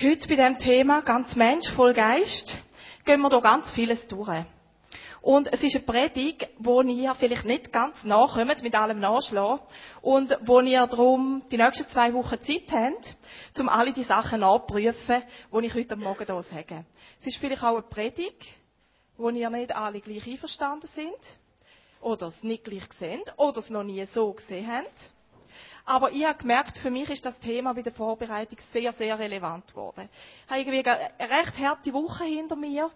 Heute bei dem Thema ganz Mensch, voll Geist, gehen wir da ganz vieles durch. Und es ist eine Predigt, wo ihr vielleicht nicht ganz nachkommt mit allem Nachschlagen und wo ihr darum die nächsten zwei Wochen Zeit habt, um alle die Sachen nachzuprüfen, die ich heute Morgen hier sage. Es ist vielleicht auch eine Predigt, wo ihr nicht alle gleich einverstanden sind oder es nicht gleich sehen oder es noch nie so gesehen habt. Aber ich habe gemerkt, für mich ist das Thema bei der Vorbereitung sehr, sehr relevant geworden. Ich habe irgendwie eine recht harte Woche hinter mir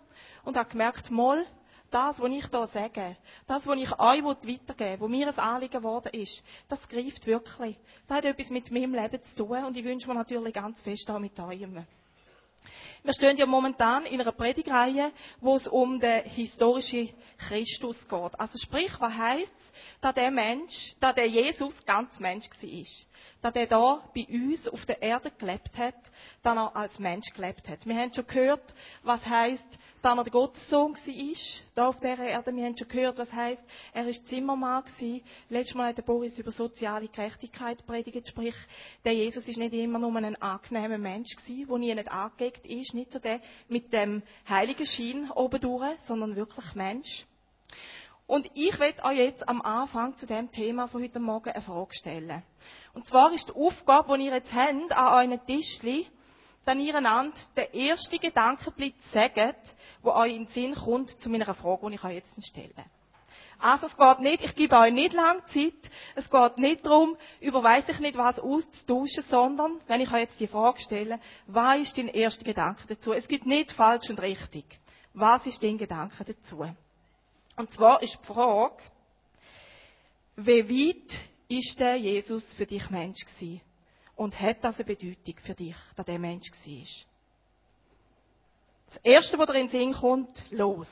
und habe gemerkt, mal, das, was ich hier sage, das, was ich euch weitergeben will, wo mir ein Anliegen geworden ist, das greift wirklich. Das hat etwas mit meinem Leben zu tun und ich wünsche mir natürlich ganz fest auch mit eurem. Wir stehen ja momentan in einer Predigreihe, wo es um den historischen Christus geht. Also sprich, was heisst dass der Mensch, dass der Jesus ganz Mensch war. Dass er da bei uns auf der Erde gelebt hat, dass er als Mensch gelebt hat. Wir haben schon gehört, was heisst, dass er der Gottessohn war, da auf dieser Erde. Wir haben schon gehört, was heisst, er war Zimmermann. Letztes Mal hat der Boris über soziale Gerechtigkeit predigt, sprich, der Jesus ist nicht immer nur ein angenehmer Mensch der nie nicht angelegt ist, nicht so der mit dem heiligen Schein oben durch, sondern wirklich Mensch. Und ich werde euch jetzt am Anfang zu dem Thema von heute Morgen eine Frage stellen. Und zwar ist die Aufgabe, die ihr jetzt habt, an euren Tischli, dann ihr einander den ersten Gedankenblitz sagt, wo euch in den Sinn kommt zu meiner Frage, die ich euch jetzt stelle. Also es geht nicht, ich gebe euch nicht lange Zeit, es geht nicht darum, über weiss ich nicht was auszutauschen, sondern, wenn ich euch jetzt die Frage stelle, was ist dein erster Gedanke dazu? Es gibt nicht falsch und richtig. Was ist dein Gedanke dazu? Und zwar ist die Frage, wie weit ist der Jesus für dich Mensch gewesen? Und hat das eine Bedeutung für dich, dass der Mensch war? Das Erste, was dir in den Sinn kommt, los.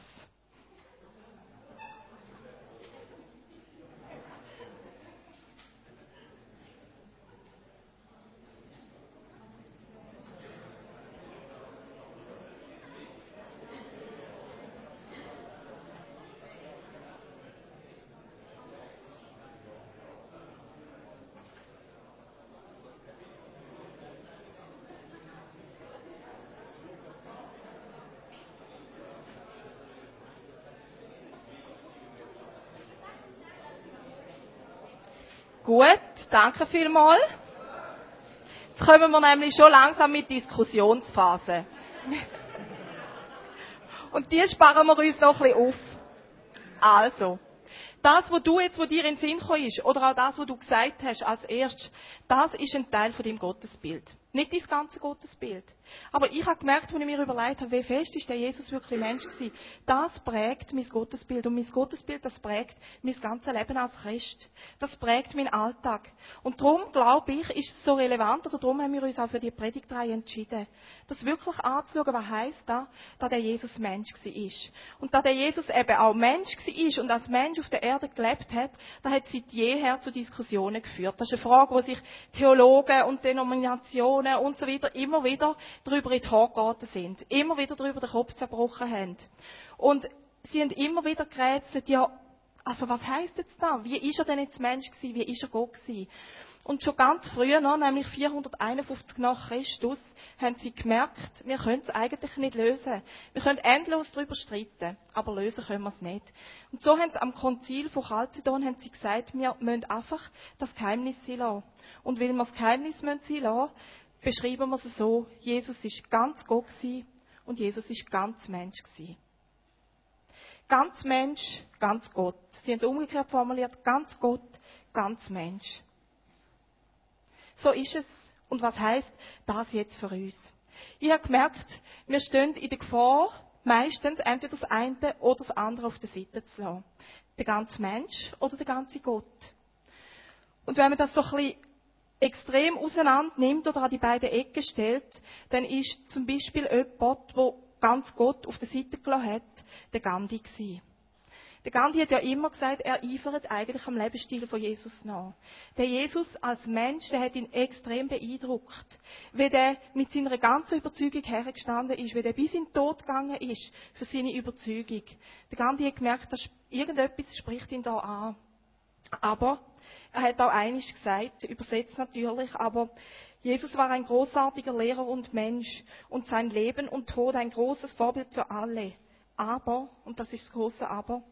Gut, danke vielmals. Jetzt kommen wir nämlich schon langsam mit Diskussionsphase. Und die sparen wir uns noch ein bisschen auf. Also, das, was du jetzt, wo dir in den Sinn gekommen ist, oder auch das, was du gesagt hast als erstes, das ist ein Teil von deinem Gottesbild. Nicht dein ganze Gottesbild. Aber ich habe gemerkt, als ich mir überlegt habe, wie fest ist der Jesus wirklich Mensch gewesen, das prägt mein Gottesbild. Und mein Gottesbild, das prägt mein ganzes Leben als Christ. Das prägt meinen Alltag. Und darum, glaube ich, ist es so relevant, oder darum haben wir uns auch für die Predigtreihe entschieden, das wirklich anzuschauen, was heisst da, dass der Jesus Mensch war. Und dass der Jesus eben auch Mensch war und als Mensch auf der Erde gelebt hat, da hat seit jeher zu Diskussionen geführt. Das ist eine Frage, wo sich Theologen und Denominationen Religionen und so weiter immer wieder darüber in die Haare geraten sind. Immer wieder darüber den Kopf zerbrochen haben. Und sie haben immer wieder gerätselt, ja, also was heißt jetzt da? Wie ist er denn jetzt Mensch gewesen? Wie ist er Gott gewesen? Und schon ganz früher, noch, nämlich 451 nach Christus, haben sie gemerkt, wir können es eigentlich nicht lösen. Wir können endlos darüber streiten, aber lösen können wir es nicht. Und so haben sie am Konzil von Chalcedon haben sie gesagt, wir müssen einfach das Geheimnis sein lassen. Und weil wir das Geheimnis sein lassen, beschreiben wir es so, Jesus ist ganz Gott und Jesus ist ganz Mensch gewesen. Ganz Mensch, ganz Gott. Sie haben es umgekehrt formuliert, ganz Gott, ganz Mensch. So ist es. Und was heißt das jetzt für uns? Ich habe gemerkt, wir stehen in der Gefahr, meistens entweder das eine oder das andere auf der Seite zu lassen. Der ganze Mensch oder der ganze Gott. Und wenn man das so ein bisschen extrem auseinander nimmt oder an die beiden Ecken stellt, dann ist zum Beispiel jemand, der ganz Gott auf der Seite gelassen hat, der Gandhi gewesen. Der Gandhi hat ja immer gesagt, er eifert eigentlich am Lebensstil von Jesus nach. Der Jesus als Mensch, der hat ihn extrem beeindruckt. Wie der mit seiner ganzen Überzeugung hergestanden ist, wie der bis in den Tod gegangen ist für seine Überzeugung. Der Gandhi hat gemerkt, dass irgendetwas spricht ihn da an. Aber er hat auch einiges gesagt, übersetzt natürlich, aber Jesus war ein großartiger Lehrer und Mensch und sein Leben und Tod ein großes Vorbild für alle. Aber, und das ist das große Aber,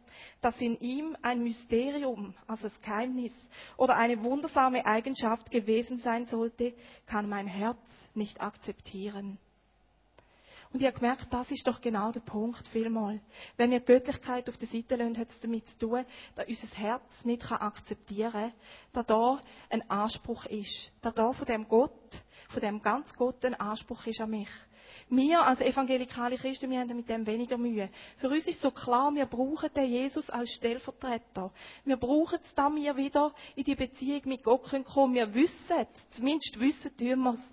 dass in ihm ein Mysterium, also das Geheimnis oder eine wundersame Eigenschaft gewesen sein sollte, kann mein Herz nicht akzeptieren. Und ich habe gemerkt, das ist doch genau der Punkt, vielmal. Wenn wir Göttlichkeit auf der Seite lassen, hat es damit zu tun, dass unser Herz nicht akzeptieren kann, dass da ein Anspruch ist. Dass da von dem Gott, von dem ganz Gott ein Anspruch ist an mich. Wir als evangelikale Christen, wir haben mit dem weniger Mühe. Für uns ist so klar, wir brauchen den Jesus als Stellvertreter. Wir brauchen es, da wir wieder in die Beziehung mit Gott kommen können. Wir wissen, zumindest wissen tun wir es,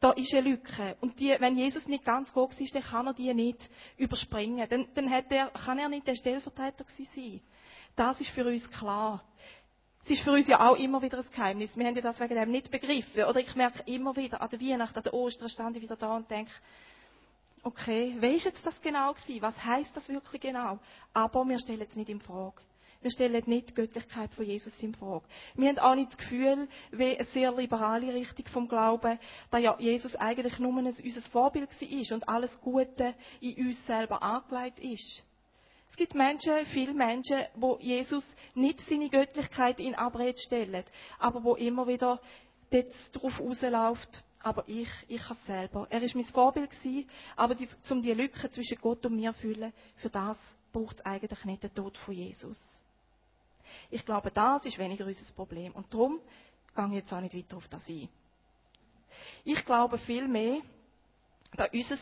da ist eine Lücke. Und die, wenn Jesus nicht ganz Gott ist, dann kann er die nicht überspringen. Dann, dann er, kann er nicht der Stellvertreter sein. Das ist für uns klar. Es ist für uns ja auch immer wieder ein Geheimnis. Wir haben ja das wegen dem nicht begriffen. Oder ich merke immer wieder, an der Weihnacht, an der Ostern stand ich wieder da und denke, okay, wie ist jetzt das genau gewesen? Was heißt das wirklich genau? Aber wir stellen es nicht in Frage. Wir stellen nicht die Göttlichkeit von Jesus in Frage. Wir haben auch nicht das Gefühl, wie eine sehr liberale Richtung vom Glauben, da ja Jesus eigentlich nur ein, unser Vorbild war und alles Gute in uns selber angelegt ist. Es gibt Menschen, viele Menschen, wo Jesus nicht seine Göttlichkeit in Abrede stellen, aber wo immer wieder dort drauf rausläuft, aber ich, ich kann selber. Er ist mein Vorbild gewesen, aber die, um die Lücke zwischen Gott und mir zu füllen, für das braucht es eigentlich nicht den Tod von Jesus. Ich glaube, das ist weniger unser Problem. Und darum gehe ich jetzt auch nicht weiter auf das ein. Ich glaube vielmehr, dass unser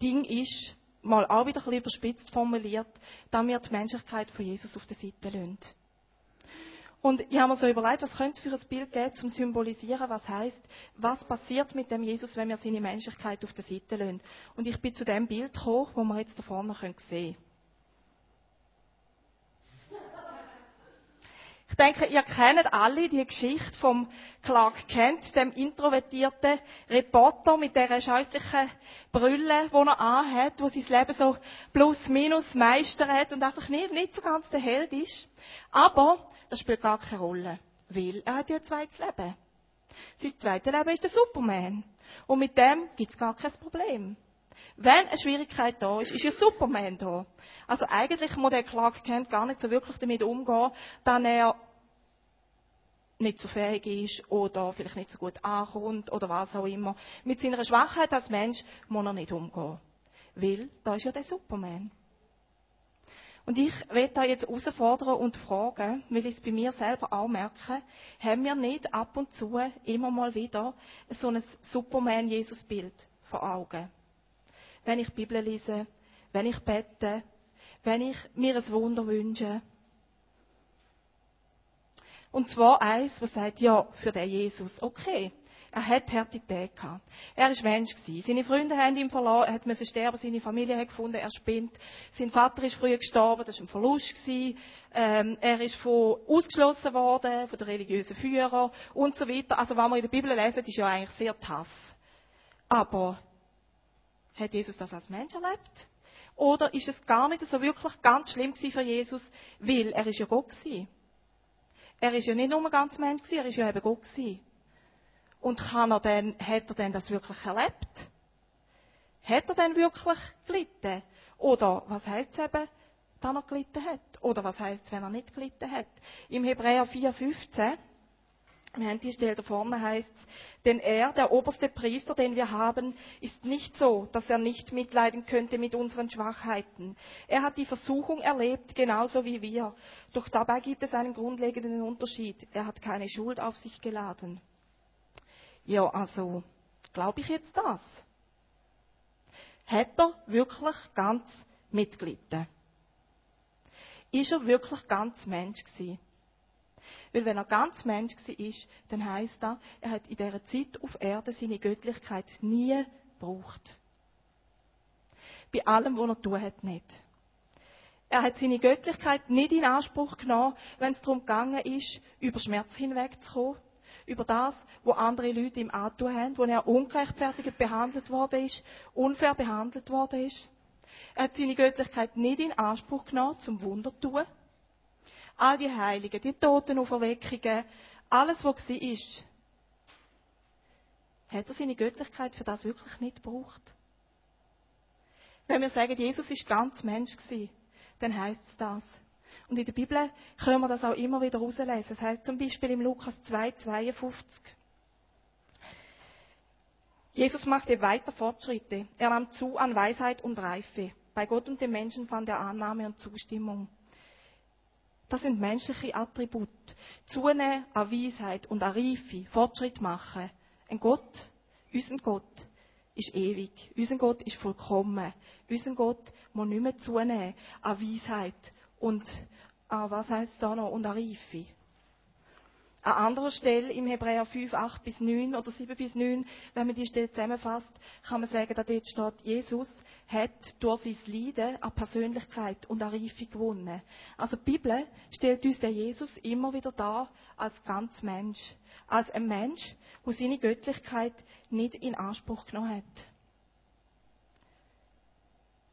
Ding ist, mal auch wieder ein bisschen überspitzt formuliert, dass wir die Menschlichkeit von Jesus auf der Seite lassen. Und ich habe mir so überlegt, was könnte es für ein Bild geben, zum symbolisieren, was heißt, was passiert mit dem Jesus, wenn wir seine Menschlichkeit auf der Seite lassen. Und ich bin zu dem Bild gekommen, wo wir jetzt da vorne sehen können. Ich denke, ihr kennt alle die Geschichte vom Clark Kent, dem introvertierten Reporter mit der scheußlichen Brille, die er anhat, wo sein Leben so plus minus meistert und einfach nicht, nicht so ganz der Held ist. Aber das spielt gar keine Rolle, weil er hat ja ein zweites Leben. Sein zweites Leben ist der Superman. Und mit dem gibt es gar kein Problem. Wenn eine Schwierigkeit da ist, ist ja Superman da. Also eigentlich muss der Clark Kent gar nicht so wirklich damit umgehen, dass er nicht so fähig ist oder vielleicht nicht so gut ankommt oder was auch immer. Mit seiner Schwachheit als Mensch muss er nicht umgehen. Weil da ist ja der Superman. Und ich werde da jetzt herausfordern und fragen, weil ich es bei mir selber auch merke, haben wir nicht ab und zu immer mal wieder so ein Superman-Jesus-Bild vor Augen? Wenn ich die Bibel lese, wenn ich bete, wenn ich mir ein Wunder wünsche. Und zwar eins, was sagt, ja, für den Jesus, okay. Er hat harte Tage gehabt. Er war Mensch. Seine Freunde haben ihn verloren, er musste sterben, seine Familie hat gefunden, er spinnt. Sein Vater ist früher gestorben, das war ein Verlust. Ähm, er ist von, ausgeschlossen worden, von den religiösen Führern und so weiter. Also, was wir in der Bibel lesen, ist ja eigentlich sehr tough. Aber hat Jesus das als Mensch erlebt? Oder ist es gar nicht so wirklich ganz schlimm für Jesus, weil er ist ja Gott gewesen. Er ist ja nicht nur ganz Mensch gewesen, er ist ja eben Gott gewesen. Und kann er denn, hat er denn das wirklich erlebt? Hat er denn wirklich gelitten? Oder was heißt es eben, dass er gelitten hat? Oder was heißt es, wenn er nicht gelitten hat? Im Hebräer 4,15 die Stelle da vorne heißt denn er, der oberste Priester, den wir haben, ist nicht so, dass er nicht mitleiden könnte mit unseren Schwachheiten. Er hat die Versuchung erlebt, genauso wie wir. Doch dabei gibt es einen grundlegenden Unterschied. Er hat keine Schuld auf sich geladen. Ja, also, glaube ich jetzt das? Hat er wirklich ganz mitgelitten? Ist er wirklich ganz Mensch gewesen? Weil wenn er ganz Mensch war, dann heisst das, er hat in dieser Zeit auf Erde seine Göttlichkeit nie gebraucht. Bei allem, was er tun hat, nicht. Er hat seine Göttlichkeit nicht in Anspruch genommen, wenn es darum gegangen ist, über Schmerz hinwegzukommen, über das, wo andere Leute ihm antun haben, wo er ungerechtfertigt behandelt worden ist, unfair behandelt worden ist. Er hat seine Göttlichkeit nicht in Anspruch genommen, zum Wunder zu tun all die Heiligen, die Totenauferweckungen, alles, was war, hat er seine Göttlichkeit für das wirklich nicht gebraucht? Wenn wir sagen, Jesus ist ganz Mensch gewesen, dann heißt es das. Und in der Bibel können wir das auch immer wieder rauslesen. Das heißt zum Beispiel im Lukas 2, 52. Jesus machte weiter Fortschritte. Er nahm zu an Weisheit und Reife. Bei Gott und den Menschen fand er Annahme und Zustimmung. Das sind menschliche Attribute. Zunehmen an Weisheit und an Reife, Fortschritt machen. Ein Gott, unser Gott, ist ewig. Unser Gott ist vollkommen. Unser Gott muss nicht mehr zunehmen an Weisheit und an, was heißt da noch, und an Reife. An anderer Stelle im Hebräer 5, 8 bis 9 oder 7 bis 9, wenn man die Stelle zusammenfasst, kann man sagen, dass dort steht, Jesus hat durch sein Leiden an Persönlichkeit und an Reife gewonnen. Also die Bibel stellt uns den Jesus immer wieder dar als ganz Mensch. Als ein Mensch, der seine Göttlichkeit nicht in Anspruch genommen hat.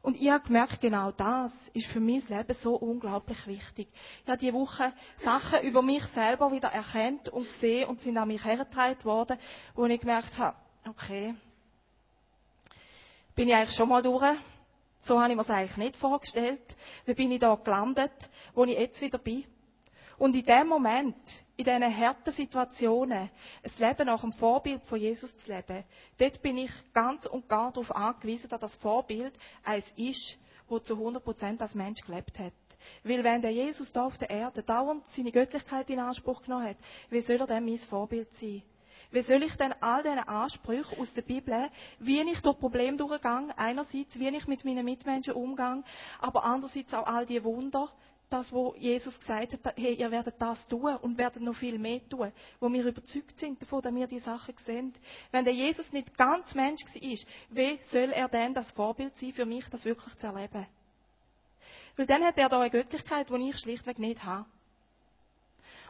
Und ich habe gemerkt, genau das ist für mein Leben so unglaublich wichtig. Ich habe diese Woche Sachen über mich selber wieder erkannt und gesehen und sind an mich hergetragen worden, wo ich gemerkt habe, okay, bin ich eigentlich schon mal durch? So habe ich mir das eigentlich nicht vorgestellt. Wie bin ich da gelandet, wo ich jetzt wieder bin? Und in dem Moment, in diesen harten Situationen, ein Leben nach dem Vorbild von Jesus zu leben, dort bin ich ganz und gar darauf angewiesen, dass das Vorbild eins ist, wo zu 100% als Mensch gelebt hat. Weil wenn der Jesus da auf der Erde dauernd seine Göttlichkeit in Anspruch genommen hat, wie soll er denn mein Vorbild sein? Wie soll ich denn all diese Ansprüche aus der Bibel, wie ich durch Probleme durchgehe, einerseits, wie ich mit meinen Mitmenschen umgehe, aber andererseits auch all die Wunder, das, wo Jesus gesagt hat, hey, ihr werdet das tun und werdet noch viel mehr tun, wo wir überzeugt sind davon, dass wir die Sachen sehen. Wenn der Jesus nicht ganz Mensch war, wie soll er denn das Vorbild sein für mich, das wirklich zu erleben? Weil dann hat er da eine Göttlichkeit, die ich schlichtweg nicht habe.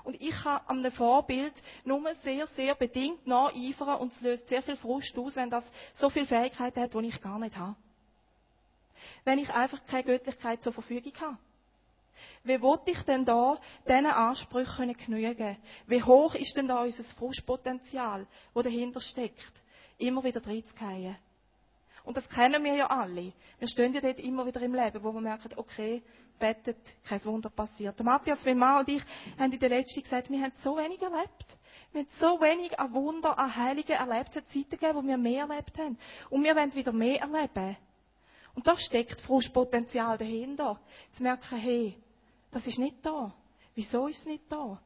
Und ich kann an einem Vorbild nur sehr, sehr bedingt nacheifern und es löst sehr viel Frust aus, wenn das so viele Fähigkeiten hat, die ich gar nicht habe. Wenn ich einfach keine Göttlichkeit zur Verfügung habe. Wie wollte ich denn da diesen Ansprüchen genügen? Wie hoch ist denn da unser Frustpotenzial, das dahinter steckt? Immer wieder reinzugehen. Und das kennen wir ja alle. Wir stehen ja dort immer wieder im Leben, wo wir merken, okay, bettet, kein Wunder passiert. Der Matthias Wimmer und ich haben in der letzten gesagt, wir haben so wenig erlebt. Wir haben so wenig an Wunder, an Heiligen erlebt. Es hat Zeiten gegeben, wo wir mehr erlebt haben. Und wir wollen wieder mehr erleben. Und da steckt Frustpotenzial dahinter. Zu merken, hey, das ist nicht da. Wieso ist es nicht da?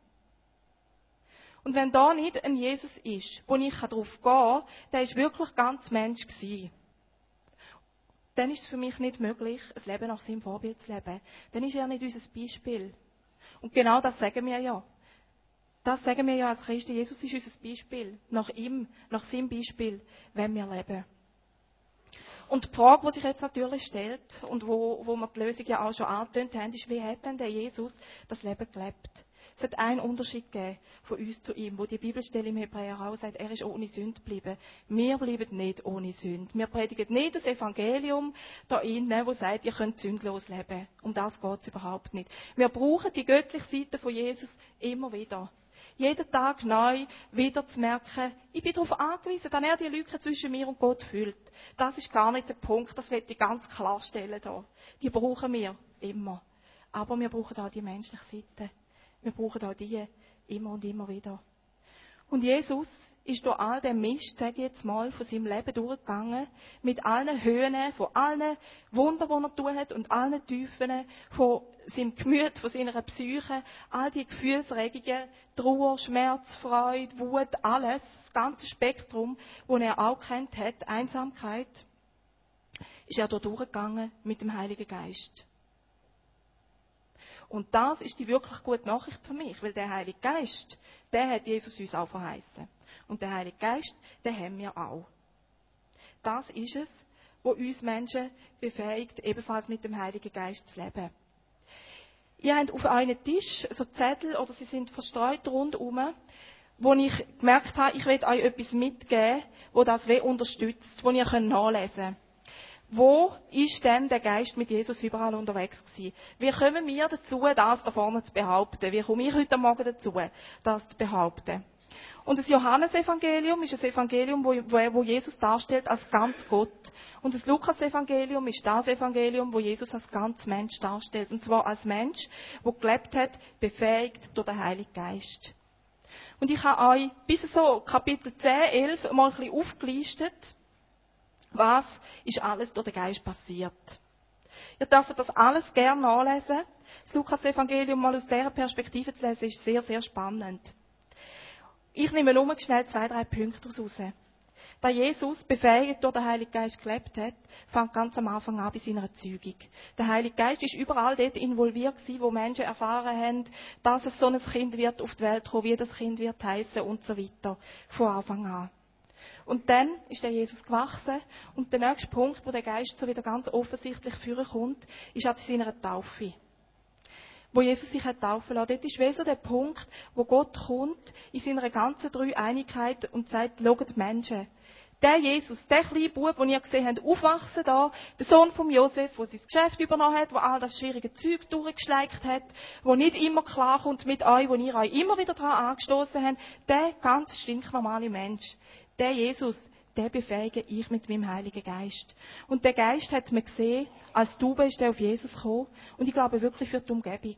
Und wenn da nicht ein Jesus ist, wo ich darauf gehen kann, der ist wirklich ganz Mensch gewesen, dann ist es für mich nicht möglich, ein Leben nach seinem Vorbild zu leben. Dann ist er nicht unser Beispiel. Und genau das sagen wir ja. Das sagen wir ja als Christen. Jesus ist unser Beispiel. Nach ihm, nach seinem Beispiel, wenn wir leben. Und die Frage, die sich jetzt natürlich stellt und wo, wo wir die Lösung ja auch schon angetönt haben, ist, wie hat denn der Jesus das Leben gelebt? Es hat einen Unterschied gegeben von uns zu ihm, wo die Bibelstelle im Hebräer auch sagt, er ist ohne Sünde geblieben. Wir bleiben nicht ohne Sünde. Wir predigen nicht das Evangelium da innen, wo sagt, ihr könnt sündlos leben. Um das geht es überhaupt nicht. Wir brauchen die göttliche Seite von Jesus immer wieder jeden Tag neu wieder zu merken, ich bin darauf angewiesen, dass er die Lücke zwischen mir und Gott füllt. Das ist gar nicht der Punkt, das will ich ganz klarstellen hier. Die brauchen wir immer. Aber wir brauchen auch die menschliche Seite. Wir brauchen auch die immer und immer wieder. Und Jesus ist durch all den Mist, sage ich jetzt mal, von seinem Leben durchgegangen, mit allen Höhen, von allen Wundern, die er tun hat, und allen Tiefen, von seinem Gemüt, von seiner Psyche, all die Gefühlsregungen, Trauer, Schmerz, Freude, Wut, alles, das ganze Spektrum, das er auch kennt hat, Einsamkeit, ist er durchgegangen mit dem Heiligen Geist. Und das ist die wirklich gute Nachricht für mich, weil der Heilige Geist, der hat Jesus uns auch verheißen. Und der Heilige Geist, den haben wir auch. Das ist es, was uns Menschen befähigt, ebenfalls mit dem Heiligen Geist zu leben. Ihr habt auf einem Tisch so Zettel, oder sie sind verstreut rundherum, wo ich gemerkt habe, ich will euch etwas mitgeben, wo das weh unterstützt, wo ihr nachlesen könnt. Wo ist denn der Geist mit Jesus überall unterwegs gewesen? Wie kommen wir dazu, das da vorne zu behaupten? Wie komme ich heute Morgen dazu, das zu behaupten? Und das Johannesevangelium ist ein Evangelium, wo, wo Jesus darstellt als ganz Gott. Und das Lukasevangelium ist das Evangelium, wo Jesus als ganz Mensch darstellt. Und zwar als Mensch, wo gelebt hat, befähigt durch den Heiligen Geist. Und ich habe euch bis so Kapitel 10, 11 mal ein bisschen aufgelistet, was ist alles durch den Geist passiert. Ihr dürft das alles gerne nachlesen. Das Lukas-Evangelium mal aus dieser Perspektive zu lesen, ist sehr, sehr spannend. Ich nehme nur schnell zwei, drei Punkte raus. Da Jesus befähigt durch den Heiligen Geist gelebt hat, fängt ganz am Anfang an bei seiner Zeugung. Der Heilige Geist ist überall dort involviert gewesen, wo Menschen erfahren haben, dass es so ein Kind wird auf die Welt kommen, wie das Kind wird heißen und so weiter. Von Anfang an. Und dann ist der Jesus gewachsen. Und der nächste Punkt, wo der Geist so wieder ganz offensichtlich führen kommt, ist an seiner Taufe. Wo Jesus sich hat taufen lassen. Dort ist wie so der Punkt, wo Gott kommt in seiner ganzen Dreieinigkeit und sagt, schaut Menschen. Der Jesus, der kleine Bub, den ihr gesehen habt, aufwachsen da, der Sohn von Josef, der sein Geschäft übernommen hat, der all das schwierige Zeug durchgeschleicht hat, der nicht immer klarkommt mit euch, wo ihr euch immer wieder daran angestoßen habt, der ganz stinknormale Mensch, der Jesus, der befähige ich mit meinem Heiligen Geist. Und der Geist hat mir gesehen, als du bist, der auf Jesus gekommen. Und ich glaube wirklich für die Umgebung.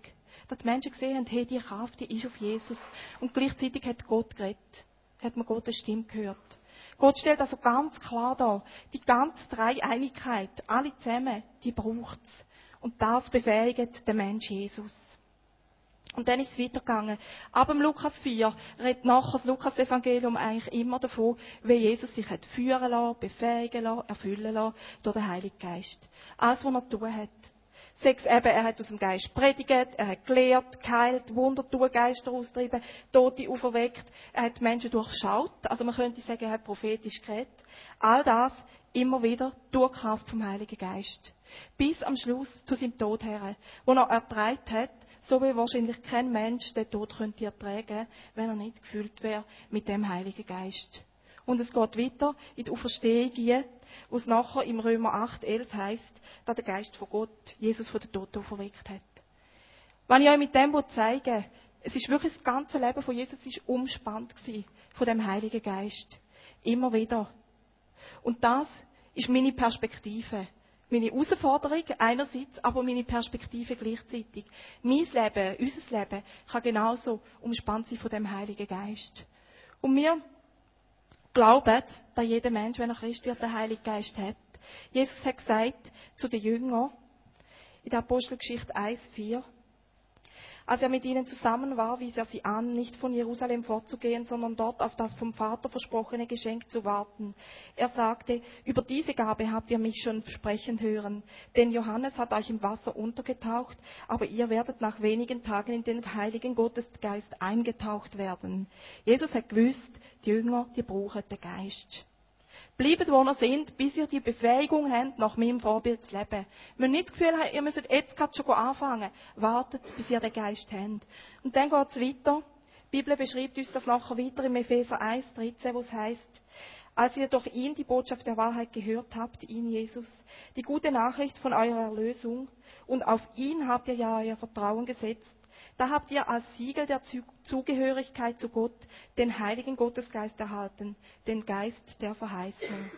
Dass die Menschen gesehen haben, hey, die Kraft, die ist auf Jesus. Und gleichzeitig hat Gott geredet. Hat man Gottes Stimme gehört. Gott stellt also ganz klar da, die ganze Dreieinigkeit, alle zusammen, die braucht's. Und das befähigt den Mensch Jesus. Und dann ist es weitergegangen. Ab dem Lukas 4 redet nachher das Lukas-Evangelium eigentlich immer davon, wie Jesus sich hat führen lassen, befähigen lassen, erfüllen lassen durch den Heiligen Geist. Alles, was er tun hat. Sechs eben, er hat aus dem Geist predigt, er hat gelehrt, geheilt, Wunder tun, Geister austrieben, Tote auferweckt, er hat Menschen durchschaut, also man könnte sagen, er hat prophetisch geredet. All das immer wieder durch Kraft vom Heiligen Geist. Bis am Schluss zu seinem Tod her, wo er erträgt hat, so wie wahrscheinlich kein Mensch den Tod könnte ertragen, wenn er nicht gefüllt wäre mit dem Heiligen Geist. Und es geht weiter in die Auferstehung, wo es nachher im Römer 8, 11 heißt, dass der Geist von Gott Jesus von den Toten auferweckt hat. Wenn ich euch mit dem zeigen es ist wirklich das ganze Leben von Jesus ist umspannt gewesen, von dem Heiligen Geist. Immer wieder. Und das ist meine Perspektive meine Herausforderung einerseits, aber meine Perspektive gleichzeitig. Mein Leben, unser Leben, kann genauso umspannt sein von dem Heiligen Geist. Und wir glauben, dass jeder Mensch, wenn er Christ wird, den Heiligen Geist hat. Jesus hat gesagt zu den Jüngern, in der Apostelgeschichte 1, 4, als er mit ihnen zusammen war, wies er sie an, nicht von Jerusalem fortzugehen, sondern dort auf das vom Vater versprochene Geschenk zu warten. Er sagte, über diese Gabe habt ihr mich schon sprechen hören, denn Johannes hat euch im Wasser untergetaucht, aber ihr werdet nach wenigen Tagen in den Heiligen Gottesgeist eingetaucht werden. Jesus hat gewusst, die Jünger, die brauchen den Geist. Bleibt, wo ihr seid, bis ihr die Befähigung habt, nach meinem Vorbild zu leben. Wir müssen nicht das Gefühl haben, ihr müsst jetzt gerade schon anfangen. Wartet, bis ihr den Geist habt. Und dann geht es weiter. Die Bibel beschreibt uns das nachher weiter im Epheser 1, 13, wo es heißt, als ihr durch ihn die Botschaft der Wahrheit gehört habt, ihn Jesus, die gute Nachricht von eurer Erlösung, und auf ihn habt ihr ja euer Vertrauen gesetzt, da habt ihr als Siegel der Zugehörigkeit zu Gott den Heiligen Gottesgeist erhalten, den Geist der Verheißung.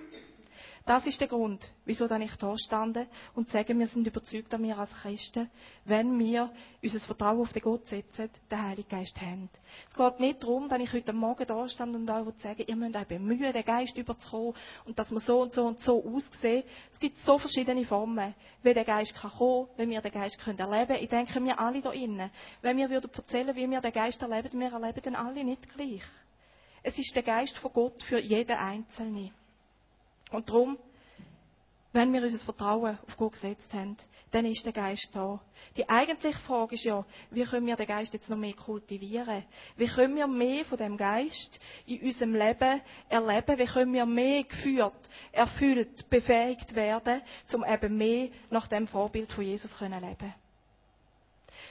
Das ist der Grund, wieso dann ich da stande und sage, wir sind überzeugt, dass wir als Christen, wenn wir unser Vertrauen auf den Gott setzen, den Heiligen Geist haben. Es geht nicht darum, dass ich heute Morgen da stand und euch sage, ihr müsst euch bemühen, den Geist überzukommen und dass wir so und so und so aussehen. Es gibt so verschiedene Formen, wie der Geist kann kommen, wie wir den Geist können erleben. Ich denke, wir alle da innen, wenn wir würden erzählen, wie wir den Geist erleben, wir erleben den alle nicht gleich. Es ist der Geist von Gott für jeden Einzelnen. Und darum, wenn wir unser Vertrauen auf Gott gesetzt haben, dann ist der Geist da. Die eigentliche Frage ist ja, wie können wir den Geist jetzt noch mehr kultivieren? Wie können wir mehr von dem Geist in unserem Leben erleben? Wie können wir mehr geführt, erfüllt, befähigt werden, um eben mehr nach dem Vorbild von Jesus zu leben?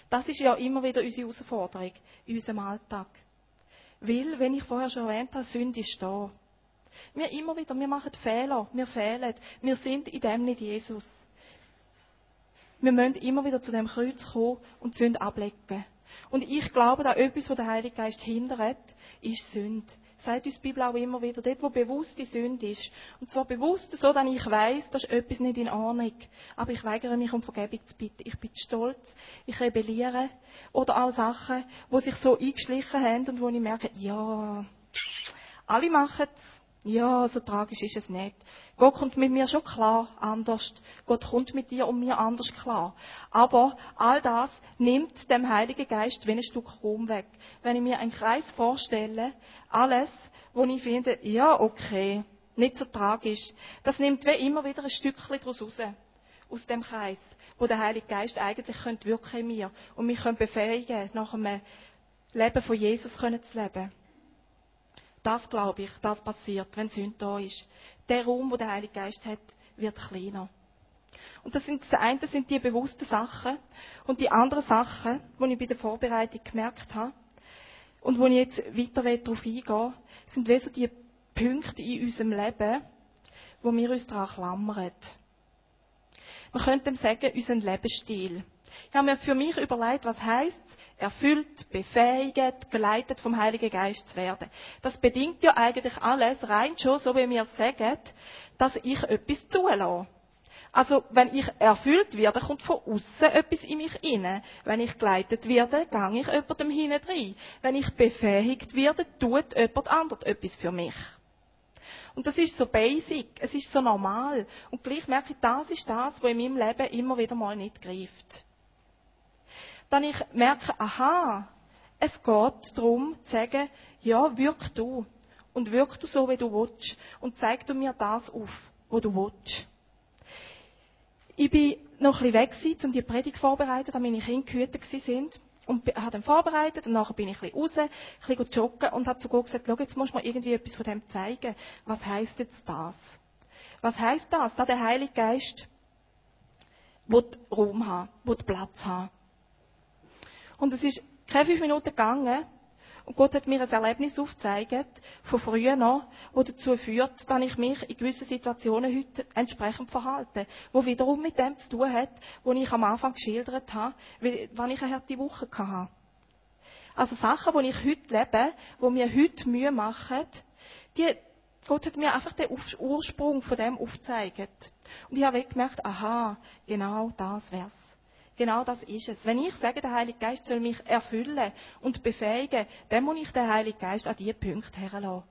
Das ist ja immer wieder unsere Herausforderung in unserem Alltag. Weil, wenn ich vorher schon erwähnt habe, Sünde ist da. Wir immer wieder, wir machen Fehler, wir fehlen. Wir sind in dem nicht Jesus. Wir müssen immer wieder zu dem Kreuz kommen und die Sünde ablegen. Und ich glaube, dass etwas, was der Heilige Geist hindert, ist Sünde. Sagt uns die Bibel auch immer wieder, dort, wo bewusste Sünde ist. Und zwar bewusst so, dass ich weiß, dass etwas nicht in Ordnung. Aber ich weigere mich, um Vergebung zu bitten. Ich bin stolz, ich rebelliere. Oder auch Sachen, wo sich so eingeschlichen haben und wo ich merke, ja, alle machen es. Ja, so tragisch ist es nicht. Gott kommt mit mir schon klar anders. Gott kommt mit dir und mir anders klar. Aber all das nimmt dem Heiligen Geist wie ein Stück Raum weg. Wenn ich mir einen Kreis vorstelle, alles, wo ich finde, ja, okay, nicht so tragisch, das nimmt wie immer wieder ein Stückchen daraus raus. Aus dem Kreis, wo der Heilige Geist eigentlich könnte wirken in mir und mich könnte befähigen, nach einem Leben von Jesus zu leben. Das glaube ich, das passiert, wenn Sünde da ist. Der Raum, wo der Heilige Geist hat, wird kleiner. Und das, sind, das eine sind die bewussten Sachen. Und die anderen Sachen, die ich bei der Vorbereitung gemerkt habe, und wo ich jetzt weiter darauf eingehe, sind wie so die Punkte in unserem Leben, wo wir uns daran klammern. Man könnte dem sagen, unseren Lebensstil. Ich habe mir für mich überlegt, was heißt erfüllt, befähigt, geleitet vom Heiligen Geist zu werden. Das bedingt ja eigentlich alles rein schon, so wie wir sagen, dass ich etwas zulasse. Also, wenn ich erfüllt werde, kommt von außen etwas in mich inne. Wenn ich geleitet werde, gehe ich jemandem hinein rein. Wenn ich befähigt werde, tut jemand anderes etwas für mich. Und das ist so basic, es ist so normal. Und gleich merke ich, das ist das, was in meinem Leben immer wieder mal nicht greift dann ich merke, aha, es geht darum zu sagen, ja, wirk du. Und wirk du so, wie du willst. Und zeig du mir das auf, wo du willst. Ich bin noch ein bisschen weg, um die Predigt vorzubereiten, da meine Kinder gehütet sind. Und habe dann vorbereitet und nachher bin ich ein bisschen raus, ein bisschen joggen und habe zu Gott gesagt, schau, jetzt musst du mir irgendwie etwas von dem zeigen. Was heisst jetzt das? Was heisst das? Da der Heilige Geist will Raum haben, will Platz haben. Und es ist keine fünf Minuten gegangen. Und Gott hat mir ein Erlebnis aufgezeigt, von früher noch, wo dazu führt, dass ich mich in gewissen Situationen heute entsprechend verhalte. Wo wiederum mit dem zu tun hat, was ich am Anfang geschildert habe, wann ich eine harte Woche hatte. Also Sachen, die ich heute lebe, die mir heute Mühe machen, die, Gott hat mir einfach den Ursprung von dem aufgezeigt. Und ich habe gemerkt, aha, genau das wär's. Genau das ist es. Wenn ich sage, der Heilige Geist soll mich erfüllen und befähigen, dann muss ich den Heiligen Geist an diese Punkte herlassen.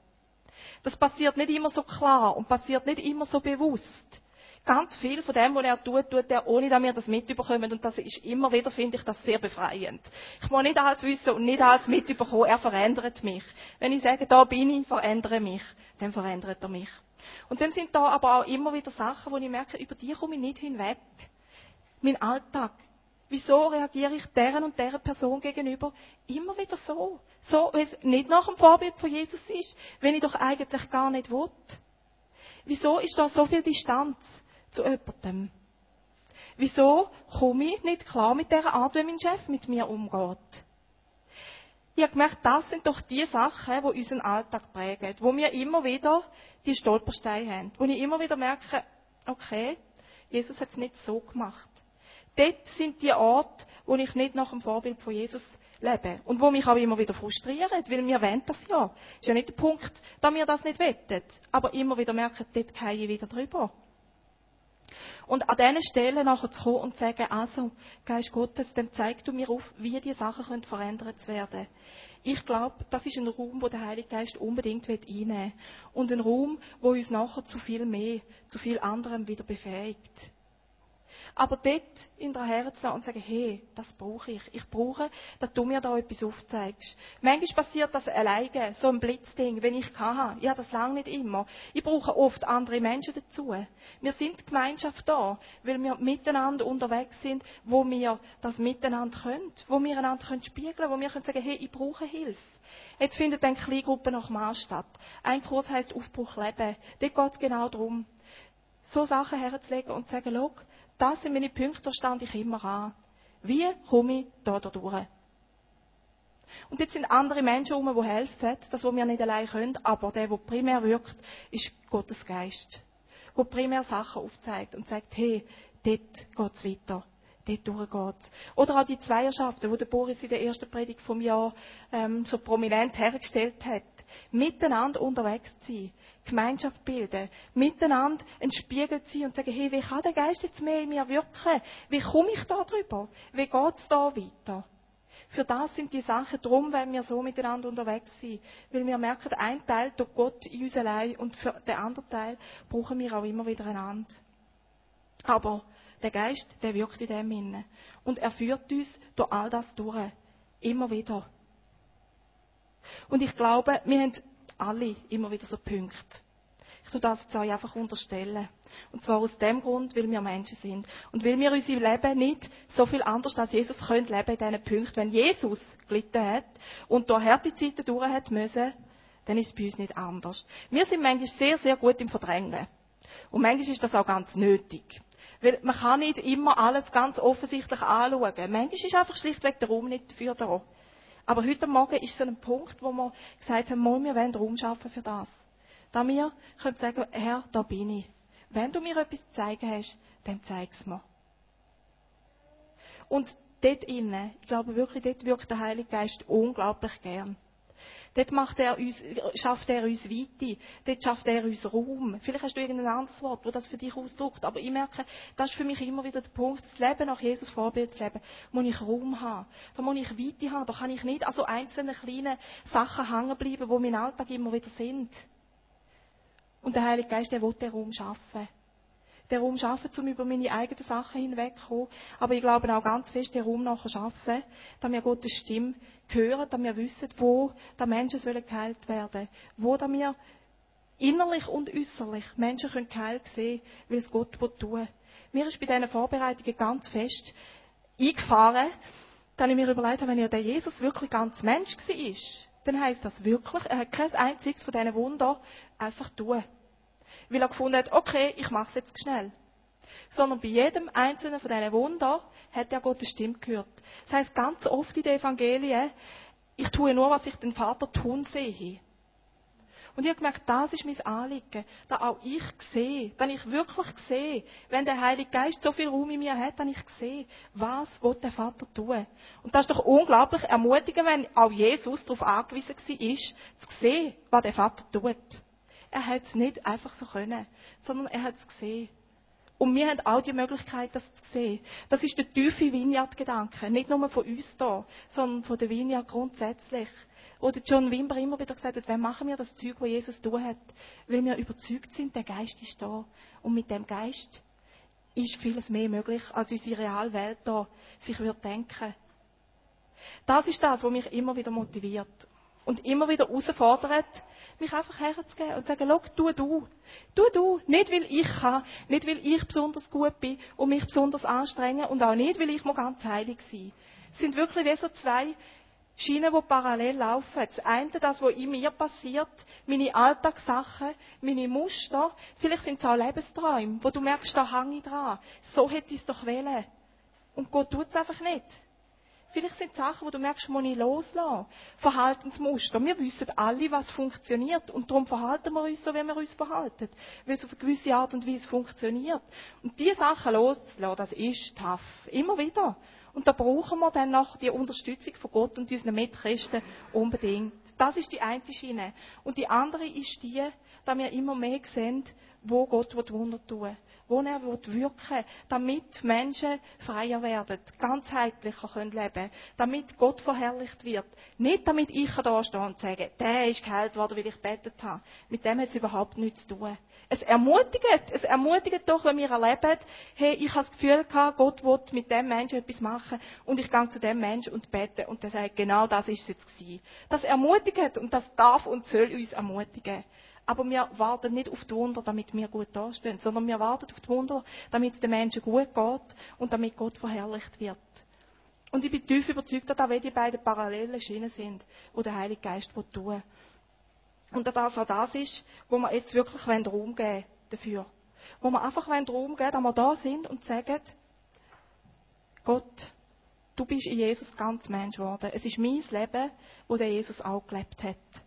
Das passiert nicht immer so klar und passiert nicht immer so bewusst. Ganz viel von dem, was er tut, tut er, ohne dass wir das mitbekommen. Und das ist immer wieder, finde ich, das sehr befreiend. Ich muss nicht alles wissen und nicht alles mitbekommen. Er verändert mich. Wenn ich sage, da bin ich, verändere mich, dann verändert er mich. Und dann sind da aber auch immer wieder Sachen, wo ich merke, über die komme ich nicht hinweg. Mein Alltag, Wieso reagiere ich deren und deren Person gegenüber immer wieder so? So, wenn es nicht nach dem Vorbild von Jesus ist, wenn ich doch eigentlich gar nicht will. Wieso ist da so viel Distanz zu jemandem? Wieso komme ich nicht klar mit der Art, wie mein Chef mit mir umgeht? Ich habe gemerkt, das sind doch die Sachen, die unseren Alltag prägen, wo wir immer wieder die Stolpersteine haben, wo ich immer wieder merke, okay, Jesus hat es nicht so gemacht. Dort sind die Orte, wo ich nicht nach dem Vorbild von Jesus lebe. Und wo mich aber immer wieder frustrieren, weil wir wollen das ja. Ist ja nicht der Punkt, dass wir das nicht wettet. Aber immer wieder merken, dort gehe ich wieder drüber. Und an diesen Stellen nachher zu kommen und zu sagen, also, Geist Gottes, dann zeig du mir auf, wie die Sachen können verändert werden. Ich glaube, das ist ein Raum, wo der Heilige Geist unbedingt einnehmen will. Und ein Raum, wo uns nachher zu viel mehr, zu viel anderem wieder befähigt. Aber dort in der Herzen und sagen, hey, das brauche ich. Ich brauche, dass du mir da etwas aufzeigst. Manchmal passiert das alleine, so ein Blitzding, wenn ich kann. Ja, das lange nicht immer. Ich brauche oft andere Menschen dazu. Wir sind Gemeinschaft da, weil wir miteinander unterwegs sind, wo wir das miteinander können, wo wir einander können spiegeln, wo wir können sagen, hey, ich brauche Hilfe. Jetzt findet eine Kleingruppe nach Maß statt. Ein Kurs heißt Aufbruch Leben. Dort geht es genau darum, so Sachen herzulegen und zu sagen, schau, das sind meine Punkte, da stand ich immer an. Wie komme ich da durch? Und jetzt sind andere Menschen herum, die helfen, das, was wir nicht allein können, aber der, der primär wirkt, ist Gottes Geist. Der primär Sachen aufzeigt und sagt, hey, dort geht's weiter. dort durchgeht. Oder auch die Zweierschaften, wo der Boris in der ersten Predigt vom Jahr ähm, so prominent hergestellt hat. Miteinander unterwegs zu sein, Gemeinschaft bilden, miteinander ein Spiegel zu sein und sagen, hey, wie kann der Geist jetzt mehr in mir wirken? Wie komme ich da drüber? Wie geht's da weiter? Für das sind die Sachen drum, wenn wir so miteinander unterwegs sind. Weil wir merken, ein Teil tut Gott in uns allein und für den anderen Teil brauchen wir auch immer wieder einander. Aber der Geist, der wirkt in dem inne. Und er führt uns durch all das durch. Immer wieder. Und ich glaube, wir haben alle immer wieder so Punkte. Ich tue das jetzt euch einfach unterstellen. Und zwar aus dem Grund, weil wir Menschen sind. Und weil wir unser Leben nicht so viel anders als Jesus können leben in diesen Punkten. Wenn Jesus gelitten hat und durch harte Zeiten durch hat müssen, dann ist es bei uns nicht anders. Wir sind manchmal sehr, sehr gut im Verdrängen. Und manchmal ist das auch ganz nötig. Weil man kann nicht immer alles ganz offensichtlich anschauen. Manchmal ist einfach schlichtweg der Raum nicht dafür da. Aber heute Morgen ist so ein Punkt, wo wir gesagt haben, wir wollen Raum schaffen für das. Da wir können sagen, Herr, da bin ich. Wenn du mir etwas zu zeigen hast, dann zeig es mir. Und dort innen, ich glaube wirklich, dort wirkt der Heilige Geist unglaublich gern. Dort macht er uns, schafft er uns Weite. Dort schafft er uns Raum. Vielleicht hast du irgendein anderes Wort, wo das für dich ausdrückt. Aber ich merke, das ist für mich immer wieder der Punkt. Das Leben nach Jesus Vorbild zu leben, muss ich Raum haben. Da muss ich Weite haben. Da kann ich nicht an so einzelnen kleinen Sachen hängen bleiben, wo mein Alltag immer wieder sind. Und der Heilige Geist, der will den Raum schaffen Raum schaffen, um über meine eigenen Sachen hinwegzukommen. Aber ich glaube auch ganz fest, den Raum nachher schaffen, damit wir Gottes Stimme hören, damit wir wissen, wo die Menschen sollen geheilt werden Wo wir innerlich und äußerlich Menschen können geheilt sehen weil es Gott tun Mir ist bei diesen Vorbereitungen ganz fest eingefahren, dass ich mir überlegt habe, wenn ja der Jesus wirklich ganz Mensch war, dann heisst das wirklich, er hat kein einziges von diesen Wunder einfach tun weil er gefunden hat, okay, ich mache es jetzt schnell. Sondern bei jedem einzelnen von diesen Wunder hat er Gottes Stimme gehört. Das heißt ganz oft in den Evangelien, ich tue nur, was ich den Vater tun sehe. Und ich habe gemerkt, das ist mein Anliegen, da auch ich sehe, dass ich wirklich sehe, wenn der Heilige Geist so viel Raum in mir hat, dann ich sehe, was will der Vater tun. Und das ist doch unglaublich ermutigend, wenn auch Jesus darauf angewiesen war, zu sehen, was der Vater tut. Er hat es nicht einfach so können, sondern er hat es gesehen. Und wir haben auch die Möglichkeit, das zu sehen. Das ist der tiefe Vineyard-Gedanke. Nicht nur von uns da, sondern von der Vineyard grundsätzlich. Oder John Wimber immer wieder gesagt hat, wenn machen wir das Zeug, was Jesus tun hat? Weil wir überzeugt sind, der Geist ist da. Und mit dem Geist ist vieles mehr möglich, als unsere Realwelt da sich wird denken. Das ist das, was mich immer wieder motiviert. Und immer wieder herausfordert, mich einfach herzugeben und zu sagen, schau, tu du. Tu du. Nicht, weil ich kann, nicht, weil ich besonders gut bin und mich besonders anstrengen und auch nicht, weil ich mal ganz heilig sein. Es sind wirklich wie so zwei Schienen, die parallel laufen. Das eine, das, was in mir passiert, meine Alltagssachen, meine Muster, vielleicht sind es auch Lebensträume, wo du merkst, da hänge ich dran. So hätte ich es doch wählen. Und Gott tut es einfach nicht. Vielleicht sind es Sachen, wo du merkst, muss ich loslassen. Verhaltensmuster. Wir wissen alle, was funktioniert. Und darum verhalten wir uns so, wie wir uns verhalten. Weil es auf eine gewisse Art und Weise funktioniert. Und diese Sachen loszulassen, das ist tough. Immer wieder. Und da brauchen wir dann noch die Unterstützung von Gott und unseren Mitchristen unbedingt. Das ist die eine Schiene. Und die andere ist die, dass wir immer mehr sehen, wo Gott Wunder tun will wo er wirken will, damit Menschen freier werden, ganzheitlicher können leben damit Gott verherrlicht wird. Nicht damit ich da stehe und sage, der ist geheilt worden, weil ich betet habe. Mit dem hat es überhaupt nichts zu tun. Es ermutigt, es ermutigt doch, wenn wir erleben, hey, ich habe das Gefühl gehabt, Gott will mit dem Menschen etwas machen und ich gehe zu dem Menschen und bete und der sagt, genau das ist es jetzt gewesen. Das ermutigt und das darf und soll uns ermutigen. Aber wir warten nicht auf die Wunder, damit wir gut dastehen, sondern wir warten auf die Wunder, damit es den Menschen gut geht und damit Gott verherrlicht wird. Und ich bin tief überzeugt, dass das die beiden parallelen Schienen sind, wo der Heilige Geist tun will. Und dass das auch das ist, wo wir jetzt wirklich Raum geben dafür. Wo wir einfach Raum geben dass wir da sind und sagen, Gott, du bist in Jesus ganz Mensch geworden. Es ist mein Leben, wo der Jesus auch gelebt hat.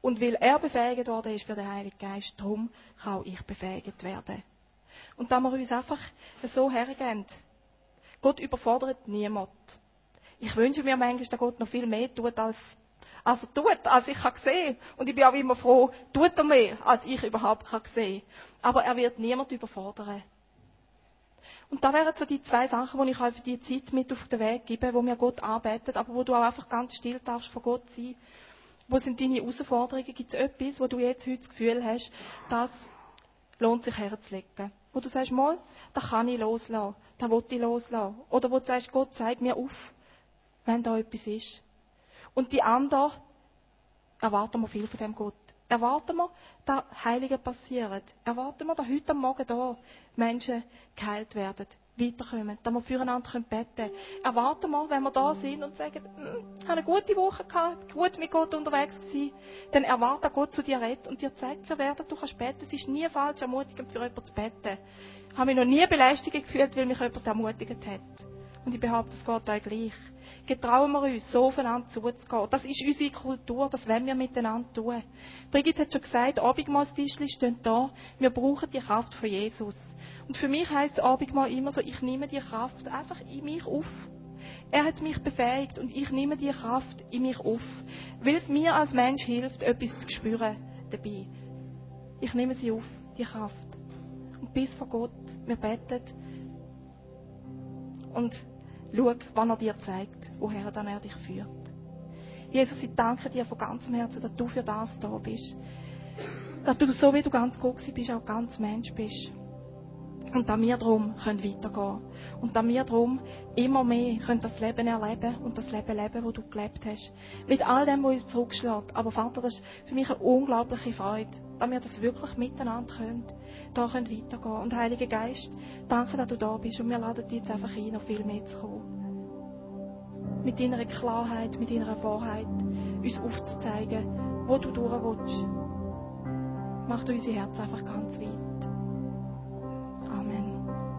Und weil er befähigt worden ist für den Heiligen Geist, darum kann auch ich befähigt werden. Und da wir uns einfach so hergeben, Gott überfordert niemand. Ich wünsche mir manchmal, dass Gott noch viel mehr tut, als, als er tut, als ich kann sehen. Und ich bin auch immer froh, tut er mehr, als ich überhaupt kann sehen. Aber er wird niemand überfordern. Und da wären so die zwei Sachen, die ich euch für die Zeit mit auf den Weg gebe, wo mir Gott arbeitet, aber wo du auch einfach ganz still darfst vor Gott sein. Wo sind deine Herausforderungen? Gibt es etwas, wo du jetzt heute das Gefühl hast, das lohnt sich herzulegen? Wo du sagst, mal, da kann ich loslassen, da will ich loslassen. Oder wo du sagst, Gott, zeig mir auf, wenn da etwas ist. Und die anderen erwarten wir viel von dem Gott. Erwarten wir, dass Heilige passieren. Erwarten wir, dass heute Morgen da Menschen geheilt werden, weiterkommen, dass wir füreinander beten können. Erwarten wir, wenn wir da sind und sagen, hm, ich habe eine gute Woche gehabt, gut mit Gott unterwegs gewesen, dann erwartet Gott zu dir redet und dir zeigt, für wer du kannst beten. Es ist nie falsch, ermutigend für jemanden zu beten. Ich habe mich noch nie belästigt gefühlt, weil mich jemand ermutigt hat. Und ich behaupte, es geht euch gleich getrauen wir uns, so aufeinander zuzugehen. Das ist unsere Kultur, das wollen wir miteinander tun. Brigitte hat schon gesagt, Abendmahlstischli stehen da. Wir brauchen die Kraft von Jesus. Und für mich heisst Abendmahl immer so, ich nehme die Kraft einfach in mich auf. Er hat mich befähigt und ich nehme die Kraft in mich auf. Weil es mir als Mensch hilft, etwas zu spüren dabei. Ich nehme sie auf, die Kraft. Und bis vor Gott, wir beten. Und Schau, wann er dir zeigt, woher dann er dich führt. Jesus, ich danke dir von ganzem Herzen, dass du für das da bist. Dass du so, wie du ganz Gott bist, auch ganz Mensch bist. Und dass wir darum können weitergehen Und dass wir darum immer mehr können das Leben erleben und das Leben leben, das du gelebt hast. Mit all dem, was uns zurückschlägt. Aber Vater, das ist für mich eine unglaubliche Freude, dass wir das wirklich miteinander können, da können weitergehen. Und Heiliger Geist, danke, dass du da bist. Und wir laden dich jetzt einfach ein, noch viel mehr zu kommen. Mit deiner Klarheit, mit deiner Wahrheit, uns aufzuzeigen, wo du durch willst. Mach du unser Herz einfach ganz weit.